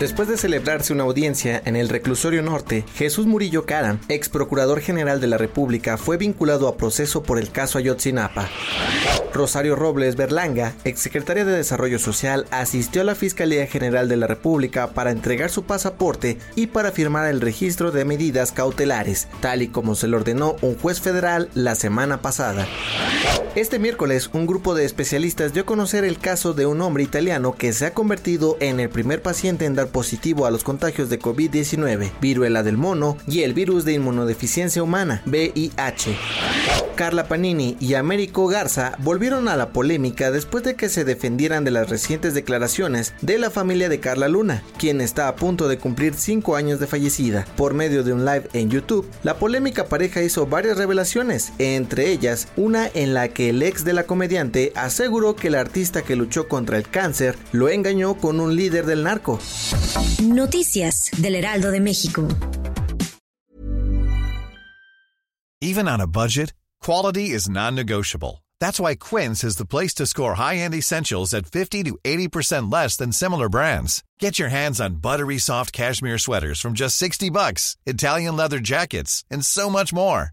Después de celebrarse una audiencia en el reclusorio norte, Jesús Murillo Cara, ex procurador general de la República, fue vinculado a proceso por el caso Ayotzinapa. Rosario Robles Berlanga, ex secretaria de Desarrollo Social, asistió a la Fiscalía General de la República para entregar su pasaporte y para firmar el registro de medidas cautelares, tal y como se le ordenó un juez federal la semana pasada. Este miércoles, un grupo de especialistas dio a conocer el caso de un hombre italiano que se ha convertido en el primer paciente en dar positivo a los contagios de COVID-19, viruela del mono y el virus de inmunodeficiencia humana, VIH. Carla Panini y Américo Garza volvieron a la polémica después de que se defendieran de las recientes declaraciones de la familia de Carla Luna, quien está a punto de cumplir 5 años de fallecida. Por medio de un live en YouTube, la polémica pareja hizo varias revelaciones, entre ellas una en la que el ex de la comediante aseguró que el artista que luchó contra el cáncer lo engañó con un líder del narco. Noticias del Heraldo de México. Even on a budget, quality is non-negotiable. That's why Quince is the place to score high-end essentials at 50 to 80% less than similar brands. Get your hands on buttery soft cashmere sweaters from just 60 bucks, Italian leather jackets, and so much more.